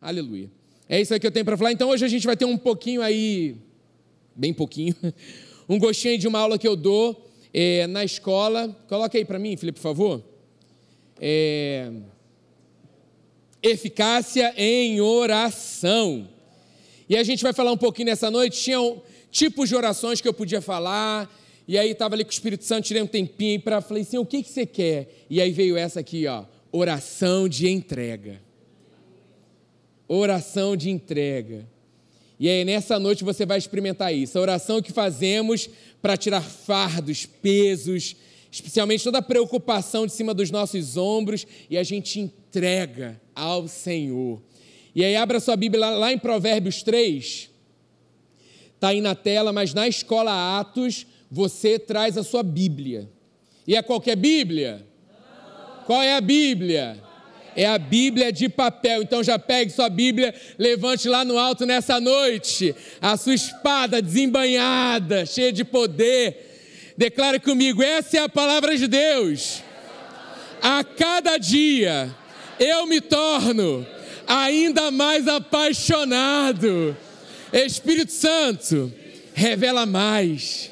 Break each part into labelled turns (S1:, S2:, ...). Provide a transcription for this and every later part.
S1: Aleluia. É isso aí que eu tenho para falar. Então hoje a gente vai ter um pouquinho aí, bem pouquinho, um gostinho de uma aula que eu dou é, na escola. Coloca aí para mim, Felipe, por favor. É, eficácia em oração. E a gente vai falar um pouquinho nessa noite. Tinham tipos de orações que eu podia falar. E aí estava ali com o Espírito Santo, tirei um tempinho para falei assim, o que, que você quer? E aí veio essa aqui, ó, oração de entrega. Oração de entrega. E aí nessa noite você vai experimentar isso. A oração que fazemos para tirar fardos, pesos, especialmente toda a preocupação de cima dos nossos ombros e a gente entrega ao Senhor. E aí abra sua Bíblia lá em Provérbios 3. Está aí na tela, mas na escola Atos você traz a sua Bíblia. E é qualquer Bíblia? Não. Qual é a Bíblia? É a Bíblia de papel. Então já pegue sua Bíblia, levante lá no alto nessa noite a sua espada desembanhada, cheia de poder. Declare comigo: essa é a palavra de Deus. A cada dia eu me torno ainda mais apaixonado. Espírito Santo, revela mais.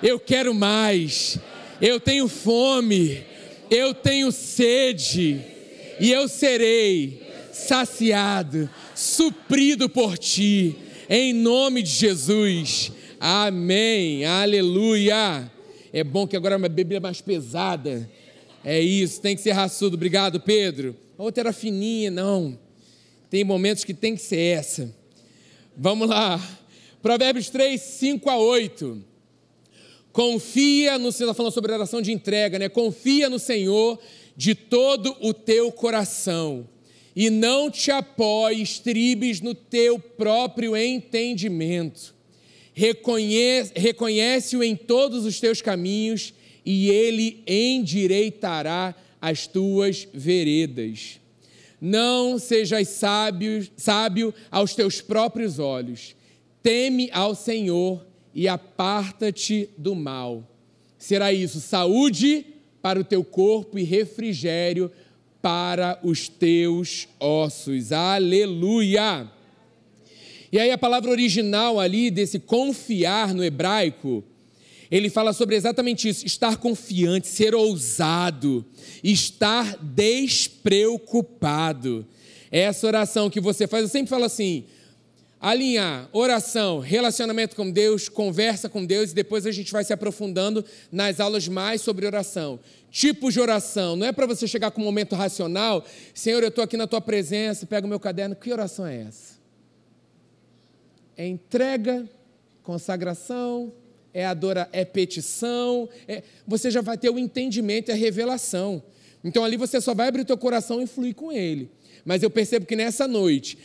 S1: Eu quero mais. Eu tenho fome. Eu tenho sede. E eu serei saciado, suprido por ti. Em nome de Jesus. Amém. Aleluia. É bom que agora é uma Bíblia mais pesada. É isso, tem que ser raçudo. Obrigado, Pedro. A outra era fininha, não. Tem momentos que tem que ser essa. Vamos lá. Provérbios 3, 5 a 8. Confia no Senhor, está falando sobre oração de entrega, né? Confia no Senhor de todo o teu coração e não te apoies, tribes no teu próprio entendimento. Reconhece-o reconhece em todos os teus caminhos e ele endireitará as tuas veredas. Não sejas sábio, sábio aos teus próprios olhos. Teme ao Senhor e aparta-te do mal. Será isso saúde para o teu corpo e refrigério para os teus ossos. Aleluia! E aí a palavra original ali desse confiar no hebraico ele fala sobre exatamente isso: estar confiante, ser ousado, estar despreocupado. Essa oração que você faz, eu sempre falo assim: alinhar oração, relacionamento com Deus, conversa com Deus, e depois a gente vai se aprofundando nas aulas mais sobre oração. Tipos de oração, não é para você chegar com um momento racional, Senhor, eu estou aqui na tua presença, pega o meu caderno, que oração é essa? É entrega, consagração, é adora, é petição, é, você já vai ter o entendimento e a revelação. Então ali você só vai abrir o teu coração e fluir com ele. Mas eu percebo que nessa noite,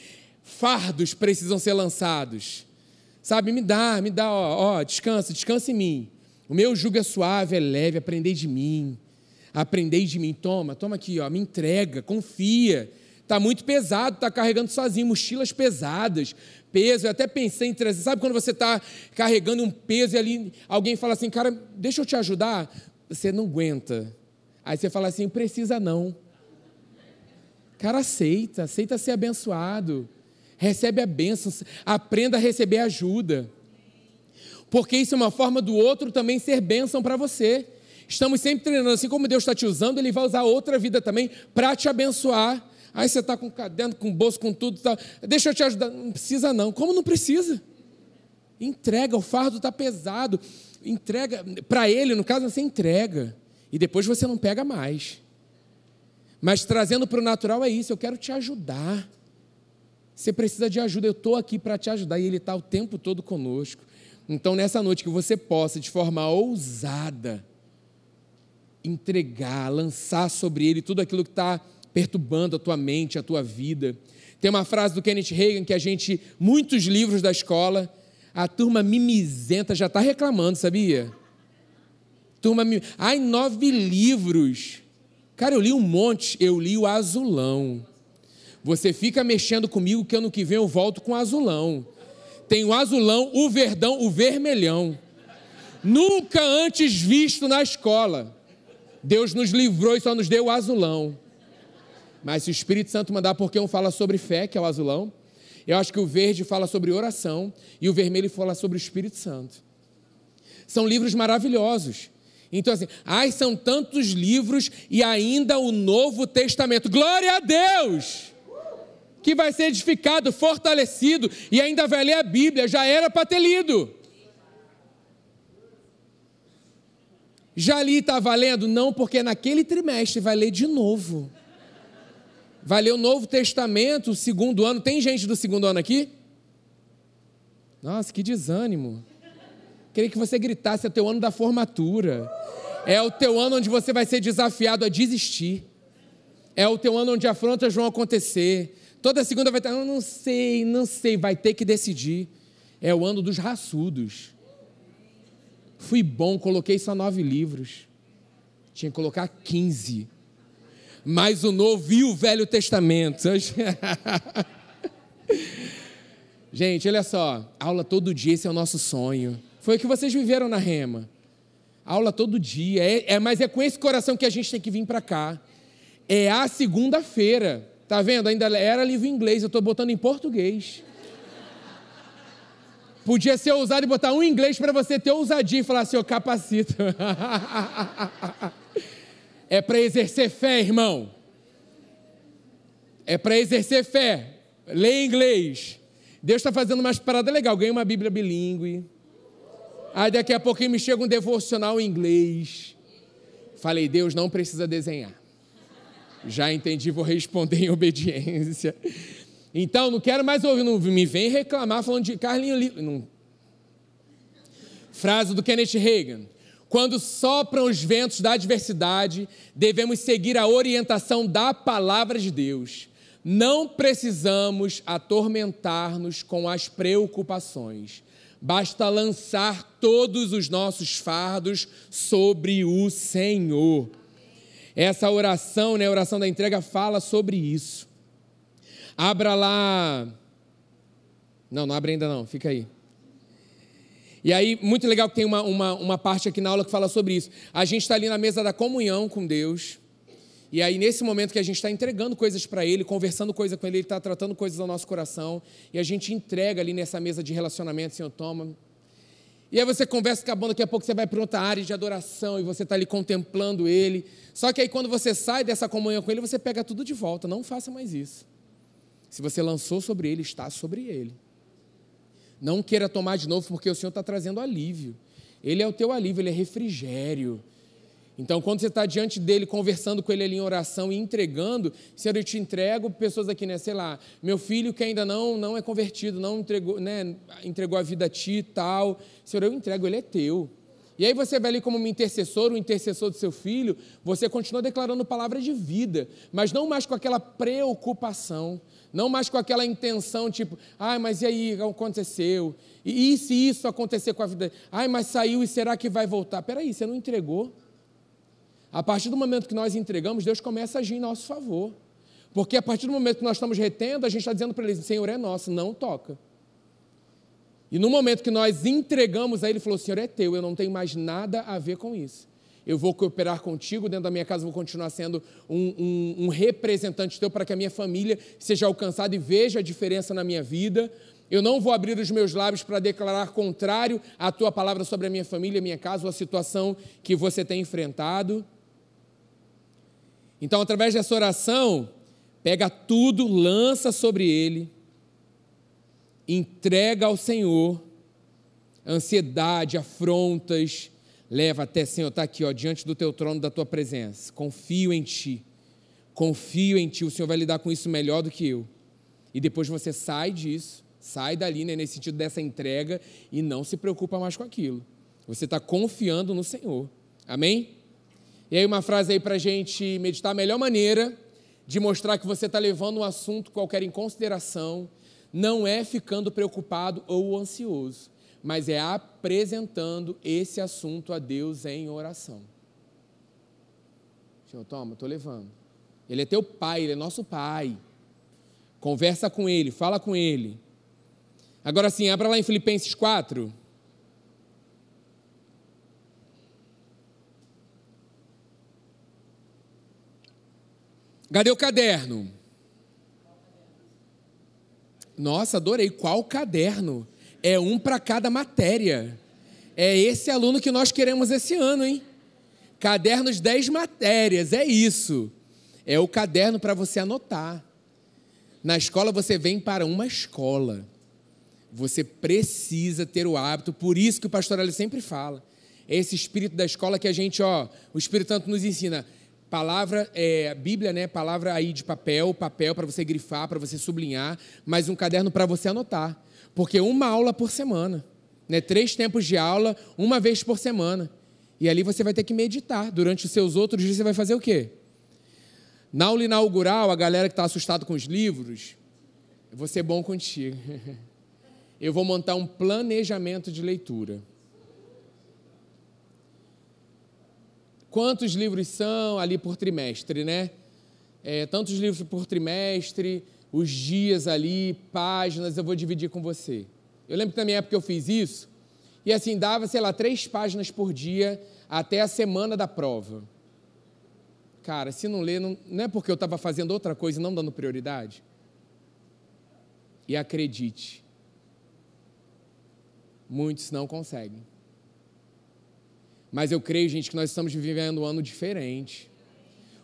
S1: fardos precisam ser lançados. Sabe, me dá, me dá, ó, ó, descansa, descansa em mim. O meu jugo é suave, é leve, aprendei de mim. Aprendei de mim, toma, toma aqui, ó, me entrega, confia. Está muito pesado, está carregando sozinho, mochilas pesadas, peso. Eu até pensei em trazer. Sabe quando você está carregando um peso e ali alguém fala assim, cara, deixa eu te ajudar? Você não aguenta. Aí você fala assim, precisa não. Cara, aceita, aceita ser abençoado. Recebe a bênção, aprenda a receber ajuda. Porque isso é uma forma do outro também ser bênção para você. Estamos sempre treinando, assim como Deus está te usando, Ele vai usar outra vida também para te abençoar. Aí você está com caderno, com bolso, com tudo. Tá. Deixa eu te ajudar. Não precisa, não. Como não precisa? Entrega, o fardo está pesado. Entrega. Para ele, no caso, você entrega. E depois você não pega mais. Mas trazendo para o natural é isso. Eu quero te ajudar. Você precisa de ajuda. Eu estou aqui para te ajudar. E ele está o tempo todo conosco. Então, nessa noite, que você possa, de forma ousada, entregar, lançar sobre ele tudo aquilo que está perturbando a tua mente, a tua vida. Tem uma frase do Kenneth Reagan que a gente, muitos livros da escola, a turma mimizenta já está reclamando, sabia? Turma, ai, nove livros. Cara, eu li um monte, eu li o azulão. Você fica mexendo comigo que ano que vem eu volto com azulão. Tem o azulão, o verdão, o vermelhão. Nunca antes visto na escola. Deus nos livrou e só nos deu o azulão. Mas se o Espírito Santo mandar, porque um fala sobre fé, que é o azulão, eu acho que o verde fala sobre oração e o vermelho fala sobre o Espírito Santo. São livros maravilhosos. Então, assim, ai, são tantos livros e ainda o Novo Testamento. Glória a Deus! Que vai ser edificado, fortalecido e ainda vai ler a Bíblia. Já era para ter lido. Já li, está valendo? Não, porque naquele trimestre vai ler de novo. Vai ler o Novo Testamento, o segundo ano. Tem gente do segundo ano aqui? Nossa, que desânimo. Queria que você gritasse: é o teu ano da formatura. É o teu ano onde você vai ser desafiado a desistir. É o teu ano onde afrontas vão acontecer. Toda segunda vai estar, eu não sei, não sei, vai ter que decidir. É o ano dos raçudos. Fui bom, coloquei só nove livros. Tinha que colocar quinze. Mais o Novo e o Velho Testamento. Gente, olha só. Aula todo dia, esse é o nosso sonho. Foi o que vocês viveram na Rema. Aula todo dia. É, é mas é com esse coração que a gente tem que vir para cá. É a segunda-feira. Tá vendo? Ainda era livro em inglês, eu estou botando em português. Podia ser ousado e botar um inglês para você ter ousadia e falar assim, eu capacito. é para exercer fé, irmão. É para exercer fé. Lê inglês. Deus está fazendo umas paradas legais. Ganhei uma Bíblia bilíngue. Aí daqui a pouquinho me chega um devocional em inglês. Falei, Deus não precisa desenhar. Já entendi, vou responder em obediência. Então, não quero mais ouvir, não me vem reclamar falando de Carlinho Não. Frase do Kenneth Reagan. Quando sopram os ventos da adversidade, devemos seguir a orientação da palavra de Deus. Não precisamos atormentar-nos com as preocupações. Basta lançar todos os nossos fardos sobre o Senhor. Essa oração, né, a oração da entrega, fala sobre isso. Abra lá. Não, não abre ainda não, fica aí. E aí, muito legal que tem uma, uma, uma parte aqui na aula que fala sobre isso. A gente está ali na mesa da comunhão com Deus. E aí, nesse momento que a gente está entregando coisas para Ele, conversando coisa com Ele, Ele está tratando coisas ao nosso coração. E a gente entrega ali nessa mesa de relacionamento, Senhor, toma. E aí você conversa com a banda, daqui a pouco você vai para outra área de adoração e você está ali contemplando Ele. Só que aí, quando você sai dessa comunhão com Ele, você pega tudo de volta. Não faça mais isso. Se você lançou sobre ele, está sobre ele. Não queira tomar de novo, porque o Senhor está trazendo alívio. Ele é o teu alívio, ele é refrigério. Então, quando você está diante dele, conversando com ele ali em oração e entregando, Senhor, eu te entrego pessoas aqui, né? Sei lá, meu filho que ainda não, não é convertido, não entregou, né? entregou a vida a ti e tal. Senhor, eu entrego, ele é teu. E aí você vai ali como um intercessor, um intercessor do seu filho, você continua declarando palavras de vida, mas não mais com aquela preocupação. Não mais com aquela intenção, tipo, ai, mas e aí, aconteceu? E, e se isso acontecer com a vida? Ai, mas saiu e será que vai voltar? Peraí, você não entregou? A partir do momento que nós entregamos, Deus começa a agir em nosso favor. Porque a partir do momento que nós estamos retendo, a gente está dizendo para Ele, Senhor é nosso, não toca. E no momento que nós entregamos a Ele, falou, Senhor é teu, eu não tenho mais nada a ver com isso eu vou cooperar contigo, dentro da minha casa vou continuar sendo um, um, um representante teu para que a minha família seja alcançada e veja a diferença na minha vida. Eu não vou abrir os meus lábios para declarar contrário à tua palavra sobre a minha família, a minha casa ou a situação que você tem enfrentado. Então, através dessa oração, pega tudo, lança sobre ele, entrega ao Senhor ansiedade, afrontas, Leva até, Senhor, está aqui, ó, diante do teu trono, da tua presença. Confio em ti. Confio em ti. O Senhor vai lidar com isso melhor do que eu. E depois você sai disso, sai dali, né, nesse sentido dessa entrega, e não se preocupa mais com aquilo. Você está confiando no Senhor. Amém? E aí, uma frase aí para a gente meditar. A melhor maneira de mostrar que você está levando um assunto qualquer em consideração não é ficando preocupado ou ansioso mas é apresentando esse assunto a Deus em oração. Senhor, toma, estou levando. Ele é teu pai, ele é nosso pai. Conversa com ele, fala com ele. Agora sim, abra lá em Filipenses 4. Cadê o caderno? Nossa, adorei. Qual caderno? É um para cada matéria. É esse aluno que nós queremos esse ano, hein? Cadernos 10 matérias, é isso. É o caderno para você anotar. Na escola você vem para uma escola. Você precisa ter o hábito, por isso que o pastor Ali sempre fala. É esse espírito da escola que a gente, ó, o Espírito Santo nos ensina. Palavra, é, Bíblia, né? Palavra aí de papel, papel para você grifar, para você sublinhar, mas um caderno para você anotar. Porque uma aula por semana, né? Três tempos de aula, uma vez por semana. E ali você vai ter que meditar. Durante os seus outros dias você vai fazer o quê? Na aula inaugural, a galera que está assustada com os livros, eu vou ser bom contigo. Eu vou montar um planejamento de leitura. Quantos livros são ali por trimestre, né? É, tantos livros por trimestre, os dias ali, páginas, eu vou dividir com você. Eu lembro que na minha época eu fiz isso, e assim, dava, sei lá, três páginas por dia até a semana da prova. Cara, se não ler, não, não é porque eu estava fazendo outra coisa e não dando prioridade? E acredite, muitos não conseguem. Mas eu creio, gente, que nós estamos vivendo um ano diferente.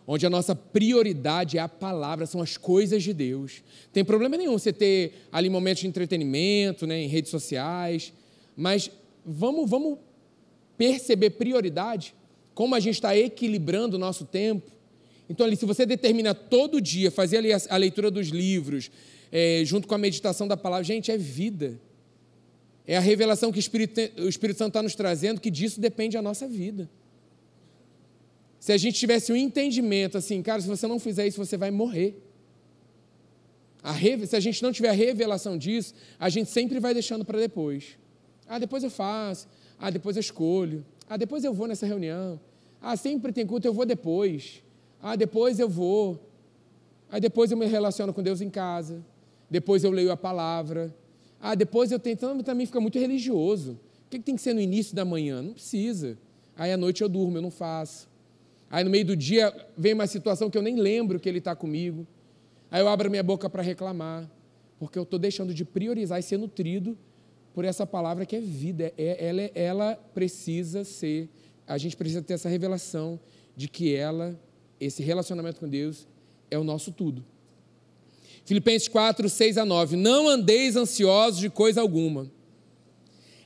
S1: Onde a nossa prioridade é a palavra, são as coisas de Deus. Tem problema nenhum você ter ali momentos de entretenimento, né, em redes sociais, mas vamos, vamos perceber prioridade, como a gente está equilibrando o nosso tempo. Então, ali, se você determina todo dia fazer ali a, a leitura dos livros, é, junto com a meditação da palavra, gente, é vida. É a revelação que o Espírito, o Espírito Santo está nos trazendo, que disso depende a nossa vida. Se a gente tivesse um entendimento assim, cara, se você não fizer isso, você vai morrer. A, se a gente não tiver a revelação disso, a gente sempre vai deixando para depois. Ah, depois eu faço. Ah, depois eu escolho. Ah, depois eu vou nessa reunião. Ah, sempre tem culto, eu vou depois. Ah, depois eu vou. Aí depois eu me relaciono com Deus em casa. Depois eu leio a palavra. Ah, depois eu tento. Então, também fica muito religioso. O que tem que ser no início da manhã? Não precisa. Aí à noite eu durmo, eu não faço. Aí no meio do dia vem uma situação que eu nem lembro que ele está comigo. Aí eu abro minha boca para reclamar. Porque eu estou deixando de priorizar e ser nutrido por essa palavra que é vida. É, ela, ela precisa ser, a gente precisa ter essa revelação de que ela, esse relacionamento com Deus, é o nosso tudo. Filipenses 4, 6 a 9. Não andeis ansiosos de coisa alguma.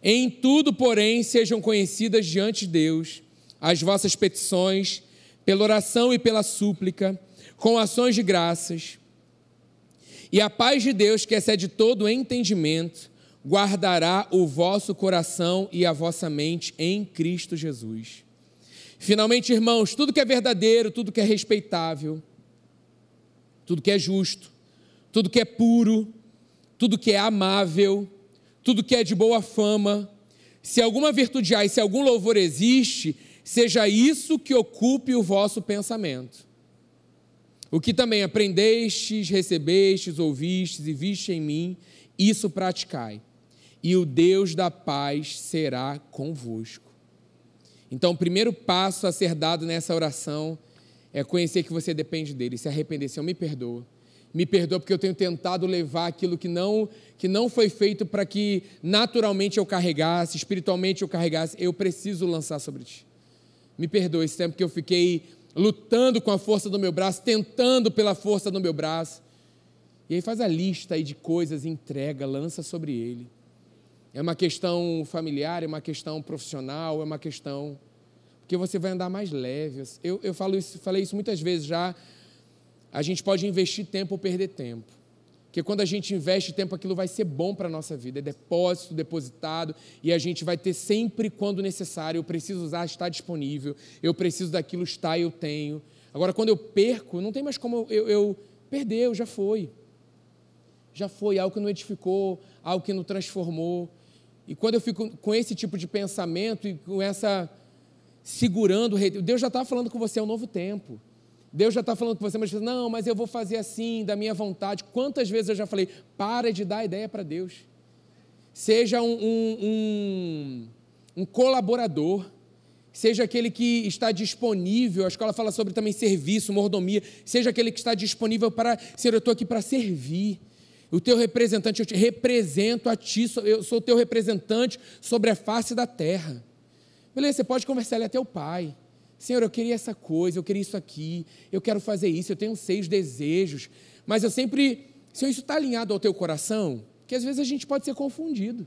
S1: Em tudo, porém, sejam conhecidas diante de Deus as vossas petições, pela oração e pela súplica, com ações de graças. E a paz de Deus, que excede todo entendimento, guardará o vosso coração e a vossa mente em Cristo Jesus. Finalmente, irmãos, tudo que é verdadeiro, tudo que é respeitável, tudo que é justo, tudo que é puro, tudo que é amável, tudo que é de boa fama, se alguma virtude há e se algum louvor existe, seja isso que ocupe o vosso pensamento. O que também aprendestes, recebestes, ouvistes e viste em mim, isso praticai e o Deus da paz será convosco. Então, o primeiro passo a ser dado nessa oração é conhecer que você depende dele, se arrepender, Senhor, me perdoa. Me perdoa porque eu tenho tentado levar aquilo que não, que não foi feito para que naturalmente eu carregasse, espiritualmente eu carregasse. Eu preciso lançar sobre ti. Me perdoa esse tempo que eu fiquei lutando com a força do meu braço, tentando pela força do meu braço. E aí faz a lista aí de coisas, entrega, lança sobre ele. É uma questão familiar, é uma questão profissional, é uma questão. Porque você vai andar mais leve. Eu, eu falo isso, falei isso muitas vezes já. A gente pode investir tempo ou perder tempo. Porque quando a gente investe tempo, aquilo vai ser bom para a nossa vida. É depósito, depositado, e a gente vai ter sempre quando necessário. Eu preciso usar, está disponível. Eu preciso daquilo, está, eu tenho. Agora, quando eu perco, não tem mais como eu, eu perdeu, já foi. Já foi algo que não edificou, algo que não transformou. E quando eu fico com esse tipo de pensamento e com essa segurando, Deus já está falando com você, é um novo tempo. Deus já está falando com você, mas você, não, mas eu vou fazer assim, da minha vontade. Quantas vezes eu já falei, para de dar ideia para Deus. Seja um, um, um, um colaborador, seja aquele que está disponível, a escola fala sobre também serviço, mordomia, seja aquele que está disponível para, Senhor, eu estou aqui para servir. O teu representante, eu te represento a ti, eu sou o teu representante sobre a face da terra. Beleza, você pode conversar ali até o pai. Senhor, eu queria essa coisa, eu queria isso aqui, eu quero fazer isso, eu tenho seis desejos, mas eu sempre, Senhor, isso está alinhado ao teu coração? Que às vezes a gente pode ser confundido.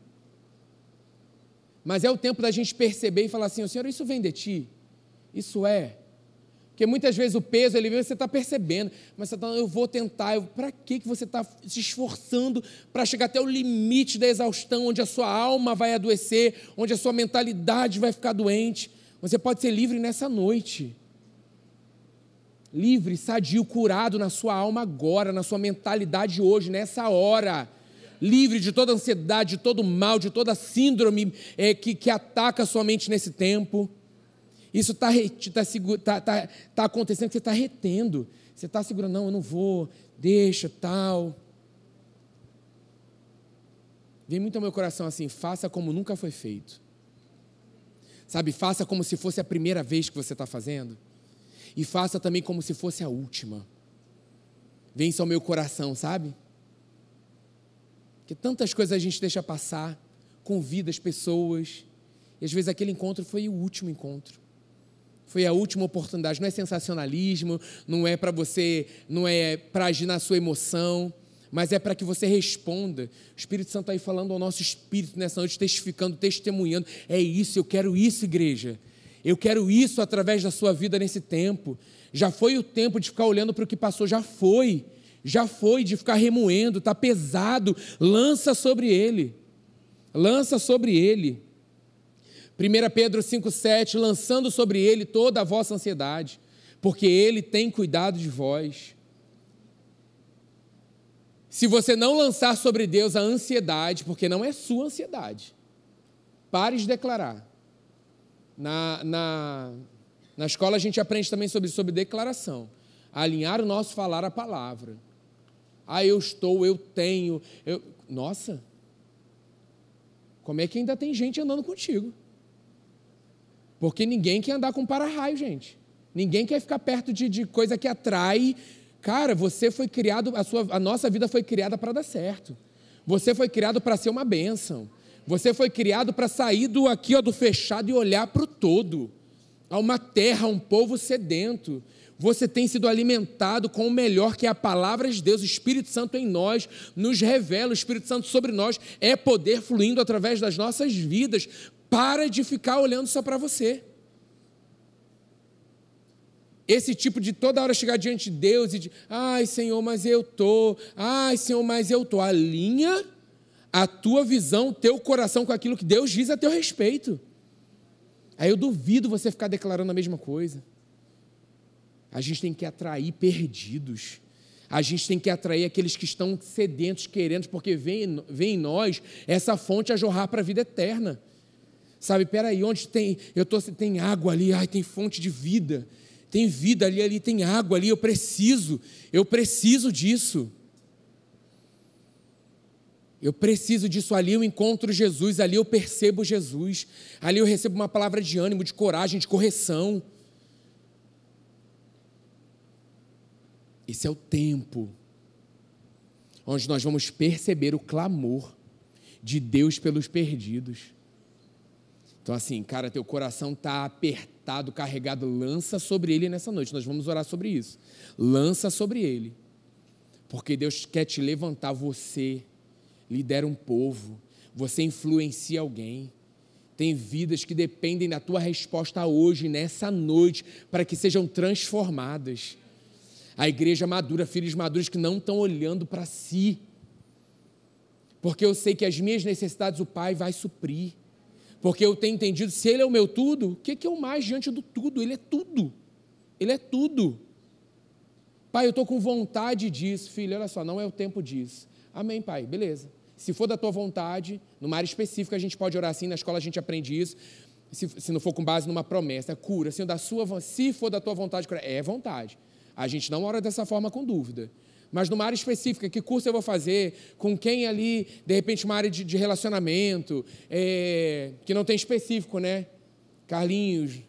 S1: Mas é o tempo da gente perceber e falar assim: Senhor, isso vem de ti? Isso é? Porque muitas vezes o peso, ele vem, você está percebendo, mas você está, eu vou tentar. Para que você está se esforçando para chegar até o limite da exaustão, onde a sua alma vai adoecer, onde a sua mentalidade vai ficar doente? Você pode ser livre nessa noite. Livre, sadio, curado na sua alma agora, na sua mentalidade hoje, nessa hora livre de toda ansiedade, de todo mal, de toda síndrome é, que, que ataca a sua mente nesse tempo. Isso está tá, tá, tá, tá acontecendo, você está retendo. Você está segurando, não, eu não vou, deixa, tal. Vem muito ao meu coração assim, faça como nunca foi feito. Sabe, faça como se fosse a primeira vez que você está fazendo. E faça também como se fosse a última. Vem ao meu coração, sabe? Que tantas coisas a gente deixa passar, convida as pessoas, e às vezes aquele encontro foi o último encontro. Foi a última oportunidade, não é sensacionalismo, não é para você, não é para agir na sua emoção, mas é para que você responda. O Espírito Santo está aí falando ao nosso espírito nessa noite, testificando, testemunhando. É isso, eu quero isso, igreja. Eu quero isso através da sua vida nesse tempo. Já foi o tempo de ficar olhando para o que passou, já foi já foi de ficar remoendo, está pesado, lança sobre ele. Lança sobre ele. 1 Pedro 5,7, lançando sobre ele toda a vossa ansiedade, porque ele tem cuidado de vós. Se você não lançar sobre Deus a ansiedade, porque não é sua ansiedade, pare de declarar. Na, na, na escola a gente aprende também sobre, sobre declaração. Alinhar o nosso falar à palavra. Ah, eu estou, eu tenho. Eu... Nossa, como é que ainda tem gente andando contigo? Porque ninguém quer andar com para-raio, gente. Ninguém quer ficar perto de, de, coisa que atrai. Cara, você foi criado, a, sua, a nossa vida foi criada para dar certo. Você foi criado para ser uma bênção. Você foi criado para sair do aqui, ó, do fechado e olhar para o todo. Há uma terra, um povo sedento você tem sido alimentado com o melhor que é a palavra de Deus, o Espírito Santo em nós, nos revela, o Espírito Santo sobre nós, é poder fluindo através das nossas vidas. Para de ficar olhando só para você. Esse tipo de toda hora chegar diante de Deus e de, ai Senhor, mas eu tô, ai Senhor, mas eu tô. Alinha a tua visão, teu coração com aquilo que Deus diz a teu respeito. Aí eu duvido você ficar declarando a mesma coisa. A gente tem que atrair perdidos. A gente tem que atrair aqueles que estão sedentos, querendo, porque vem, vem em nós essa fonte a jorrar para a vida eterna. Sabe, peraí, onde tem, eu tô, tem água ali, ai, tem fonte de vida, tem vida ali, ali tem água ali, eu preciso, eu preciso disso. Eu preciso disso ali, eu encontro Jesus, ali eu percebo Jesus, ali eu recebo uma palavra de ânimo, de coragem, de correção. Esse é o tempo onde nós vamos perceber o clamor de Deus pelos perdidos. Então, assim, cara, teu coração está apertado, carregado, lança sobre ele nessa noite. Nós vamos orar sobre isso. Lança sobre ele. Porque Deus quer te levantar, você lidera um povo, você influencia alguém. Tem vidas que dependem da tua resposta hoje, nessa noite, para que sejam transformadas a igreja madura, filhos maduros que não estão olhando para si. Porque eu sei que as minhas necessidades o Pai vai suprir. Porque eu tenho entendido, se Ele é o meu tudo, o que, que é o mais diante do tudo? Ele é tudo. Ele é tudo. Pai, eu estou com vontade disso. Filho, olha só, não é o tempo disso. Amém, Pai, beleza. Se for da tua vontade, numa área específica a gente pode orar assim, na escola a gente aprende isso. Se, se não for com base numa promessa, cura, assim, da sua, se for da tua vontade, é vontade. A gente não ora dessa forma com dúvida. Mas numa área específica, que curso eu vou fazer, com quem ali, de repente, uma área de, de relacionamento, é, que não tem específico, né? Carlinhos,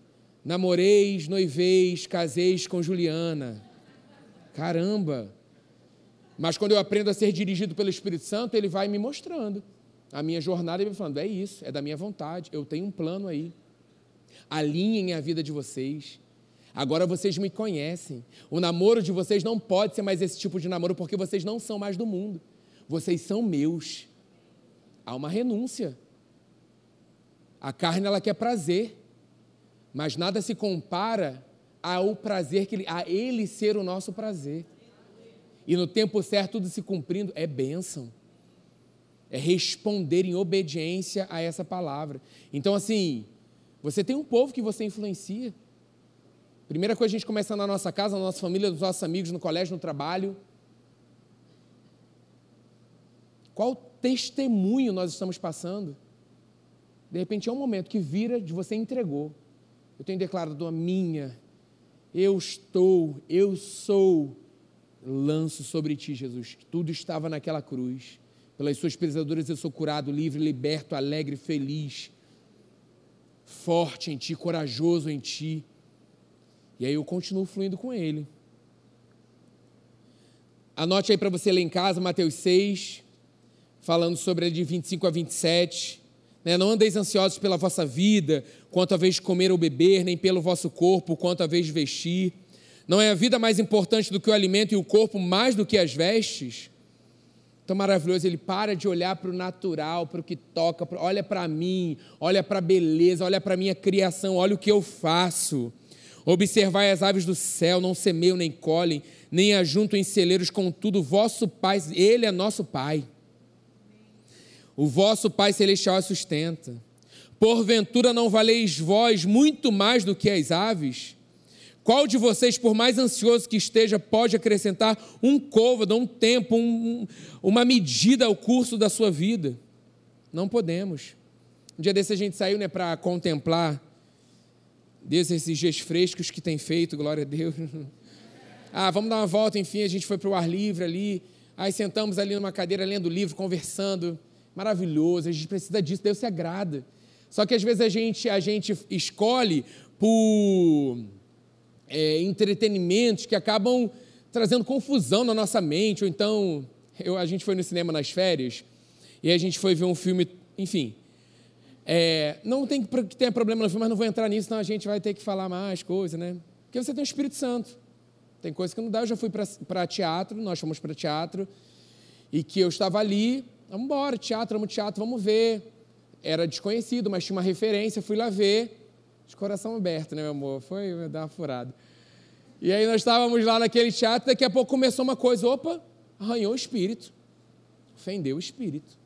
S1: Namoreis, noiveis, caseis com Juliana. Caramba! Mas quando eu aprendo a ser dirigido pelo Espírito Santo, ele vai me mostrando a minha jornada e me falando: é isso, é da minha vontade, eu tenho um plano aí. Alinhem a vida de vocês. Agora vocês me conhecem. O namoro de vocês não pode ser mais esse tipo de namoro, porque vocês não são mais do mundo. Vocês são meus. Há uma renúncia. A carne ela quer prazer, mas nada se compara ao prazer que a ele ser o nosso prazer. E no tempo certo tudo se cumprindo é bênção. É responder em obediência a essa palavra. Então assim, você tem um povo que você influencia. Primeira coisa a gente começa na nossa casa, na nossa família, nos nossos amigos, no colégio, no trabalho. Qual testemunho nós estamos passando? De repente é um momento que vira de você entregou. Eu tenho declarado a minha, eu estou, eu sou, lanço sobre ti, Jesus. Tudo estava naquela cruz. Pelas suas pesaduras eu sou curado, livre, liberto, alegre, feliz, forte em ti, corajoso em ti. E aí eu continuo fluindo com ele. Anote aí para você ler em casa, Mateus 6, falando sobre ele de 25 a 27. Né? Não andeis ansiosos pela vossa vida, quanto a vez de comer ou beber, nem pelo vosso corpo, quanto a vez de vestir. Não é a vida mais importante do que o alimento e o corpo mais do que as vestes? Tão maravilhoso, ele para de olhar para o natural, para o que toca, olha para mim, olha para a beleza, olha para a minha criação, olha o que eu faço. Observai as aves do céu, não semeiam nem colhem, nem ajuntam em celeiros, contudo, vosso Pai, Ele é nosso Pai. O vosso Pai Celestial a sustenta. Porventura não valeis vós muito mais do que as aves? Qual de vocês, por mais ansioso que esteja, pode acrescentar um côvado, um tempo, um, uma medida ao curso da sua vida? Não podemos. Um dia desse a gente saiu né, para contemplar Deus, esses dias frescos que tem feito, glória a Deus. Ah, vamos dar uma volta, enfim, a gente foi para o ar livre ali. Aí sentamos ali numa cadeira lendo livro, conversando. Maravilhoso, a gente precisa disso, Deus se agrada. Só que às vezes a gente, a gente escolhe por é, entretenimentos que acabam trazendo confusão na nossa mente, ou então eu, a gente foi no cinema nas férias e a gente foi ver um filme, enfim. É, não tem que ter problema mas não vou entrar nisso, senão a gente vai ter que falar mais coisas, né? Porque você tem o Espírito Santo. Tem coisa que não dá. Eu já fui para teatro, nós fomos para teatro, e que eu estava ali, vamos embora, teatro, vamos teatro, vamos ver. Era desconhecido, mas tinha uma referência, fui lá ver de coração aberto, né, meu amor? Foi dar uma furada. E aí nós estávamos lá naquele teatro, daqui a pouco começou uma coisa, opa, arranhou o espírito. Ofendeu o espírito.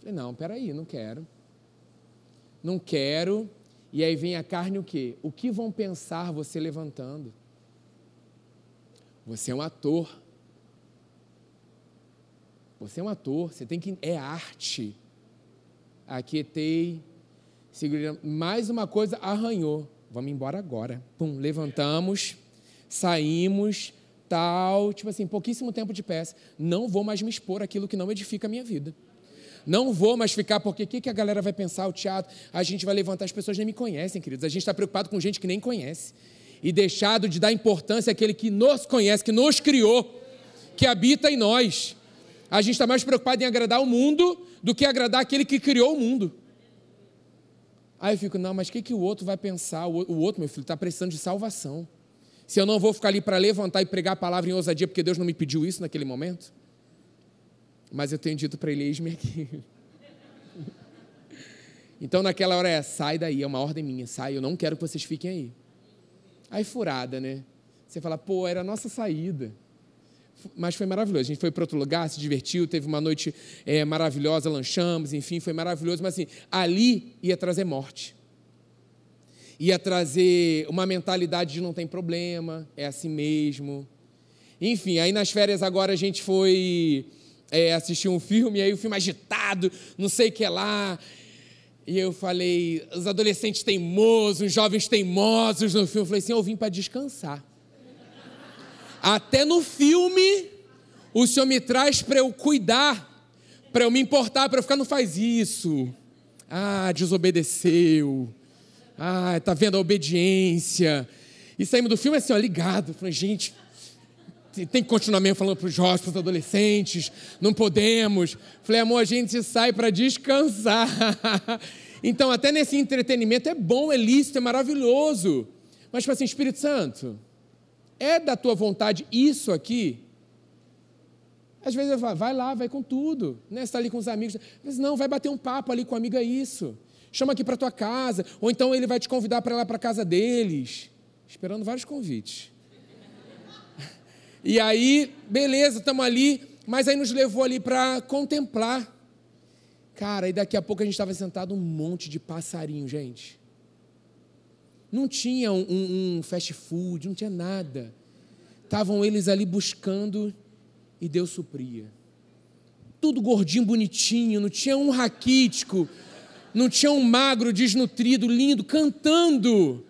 S1: Falei, não, peraí, não quero. Não quero. E aí vem a carne o quê? O que vão pensar você levantando? Você é um ator. Você é um ator, você tem que. É arte. Aquietei, segurando. Mais uma coisa arranhou. Vamos embora agora. Pum, levantamos, saímos, tal. Tipo assim, pouquíssimo tempo de peça. Não vou mais me expor aquilo que não edifica a minha vida. Não vou mais ficar, porque o que, que a galera vai pensar? O teatro, a gente vai levantar, as pessoas nem me conhecem, queridos. A gente está preocupado com gente que nem conhece. E deixado de dar importância àquele que nos conhece, que nos criou, que habita em nós. A gente está mais preocupado em agradar o mundo do que agradar aquele que criou o mundo. Aí eu fico, não, mas o que, que o outro vai pensar? O outro, meu filho, está precisando de salvação. Se eu não vou ficar ali para levantar e pregar a palavra em ousadia, porque Deus não me pediu isso naquele momento? Mas eu tenho dito para ele, eis-me aqui. Então naquela hora é, sai daí, é uma ordem minha, sai, eu não quero que vocês fiquem aí. Aí furada, né? Você fala, pô, era a nossa saída mas foi maravilhoso. A gente foi para outro lugar, se divertiu, teve uma noite é, maravilhosa, lanchamos, enfim, foi maravilhoso. Mas assim, ali ia trazer morte. Ia trazer uma mentalidade de não tem problema, é assim mesmo. Enfim, aí nas férias agora a gente foi é, assistir um filme, aí o filme agitado, não sei o que lá. E eu falei, os adolescentes teimosos, os jovens teimosos no filme. Eu falei assim, eu vim para descansar. Até no filme, o Senhor me traz para eu cuidar, para eu me importar, para eu ficar, não faz isso. Ah, desobedeceu. Ah, tá vendo a obediência. E saímos do filme assim, ó, ligado. Falei, gente, tem que continuar mesmo falando para os jovens, para os adolescentes, não podemos. Falei, amor, a gente sai para descansar. então, até nesse entretenimento é bom, é lícito, é maravilhoso. Mas, tipo assim, Espírito Santo, é da tua vontade isso aqui? Às vezes eu falo, vai lá, vai com tudo. Né? Você está ali com os amigos. Às vezes, não, vai bater um papo ali com o amigo, é isso. Chama aqui para tua casa. Ou então ele vai te convidar para ir lá para a casa deles. Esperando vários convites. E aí, beleza, estamos ali, mas aí nos levou ali para contemplar. Cara, e daqui a pouco a gente estava sentado um monte de passarinho, gente. Não tinha um, um, um fast food, não tinha nada. Estavam eles ali buscando e Deus supria. Tudo gordinho, bonitinho, não tinha um raquítico, não tinha um magro, desnutrido, lindo, cantando,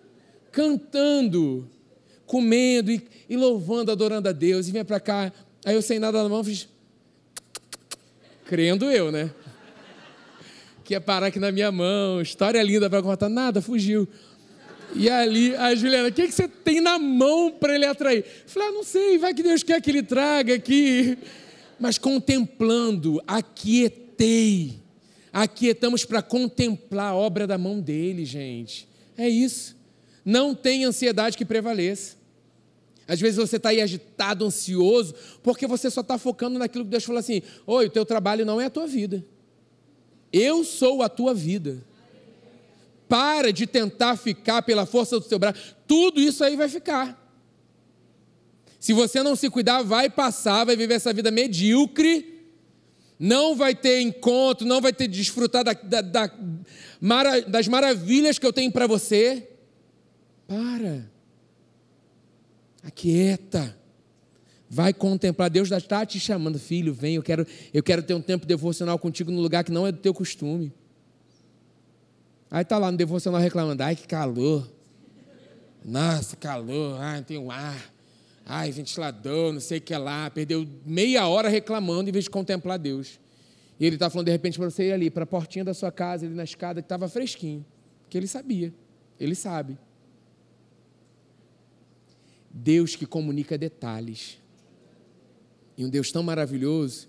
S1: cantando, comendo e, e louvando, adorando a Deus. E vinha para cá, aí eu sem nada na mão fiz. Crendo eu, né? Que ia parar aqui na minha mão, história linda para contar, nada, fugiu. E ali, a Juliana, o que, que você tem na mão para ele atrair? Eu falei, ah, não sei, vai que Deus quer que ele traga aqui. Mas contemplando, aquietei. Aquietamos para contemplar a obra da mão dele, gente. É isso. Não tem ansiedade que prevaleça. Às vezes você está aí agitado, ansioso, porque você só está focando naquilo que Deus falou assim: Oi, o teu trabalho não é a tua vida. Eu sou a tua vida. Para de tentar ficar pela força do seu braço. Tudo isso aí vai ficar. Se você não se cuidar, vai passar, vai viver essa vida medíocre, não vai ter encontro, não vai ter desfrutar da, da, da, das maravilhas que eu tenho para você. Para. Aquieta. Vai contemplar. Deus está te chamando, filho, vem, eu quero, eu quero ter um tempo devocional contigo no lugar que não é do teu costume. Aí está lá no devocional reclamando, ai que calor. Nossa, calor, ai, não tem ar. Ai, ventilador, não sei o que lá. Perdeu meia hora reclamando em vez de contemplar Deus. E ele está falando de repente para você ir ali, para a portinha da sua casa, ali na escada, que estava fresquinho. Que ele sabia. Ele sabe. Deus que comunica detalhes. E um Deus tão maravilhoso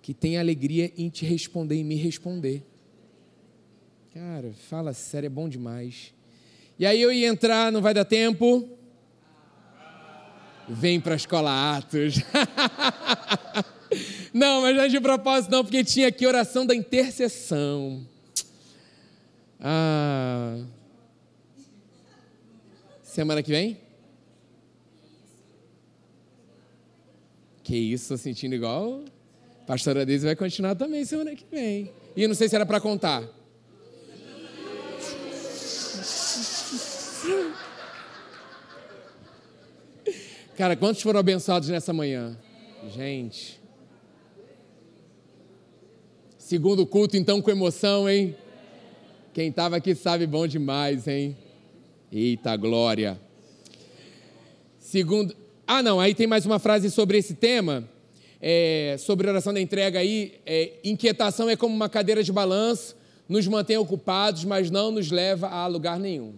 S1: que tem alegria em te responder e me responder. Cara, fala sério, é bom demais. E aí eu ia entrar, não vai dar tempo. Vem para a escola Atos. não, mas não é de propósito, não, porque tinha aqui oração da intercessão. Ah. Semana que vem? Que isso, tô sentindo igual. Pastora Deise vai continuar também semana que vem. E não sei se era para contar. Cara, quantos foram abençoados nessa manhã? Gente. Segundo culto, então, com emoção, hein? Quem estava aqui sabe bom demais, hein? Eita glória. Segundo. Ah, não, aí tem mais uma frase sobre esse tema. É, sobre oração da entrega aí. É, inquietação é como uma cadeira de balanço, nos mantém ocupados, mas não nos leva a lugar nenhum.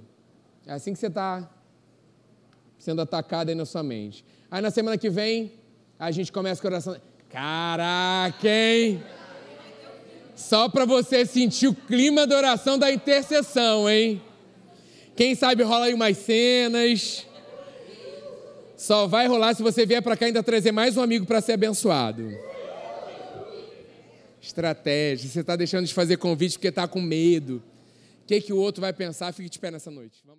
S1: É assim que você está sendo atacado aí na sua mente. Aí na semana que vem, a gente começa com a oração. Caraca, hein? Só para você sentir o clima da oração da intercessão, hein? Quem sabe rola aí umas cenas. Só vai rolar se você vier para cá ainda trazer mais um amigo para ser abençoado. Estratégia. Você está deixando de fazer convite porque está com medo. O que, que o outro vai pensar? Fique de pé nessa noite. Vamos.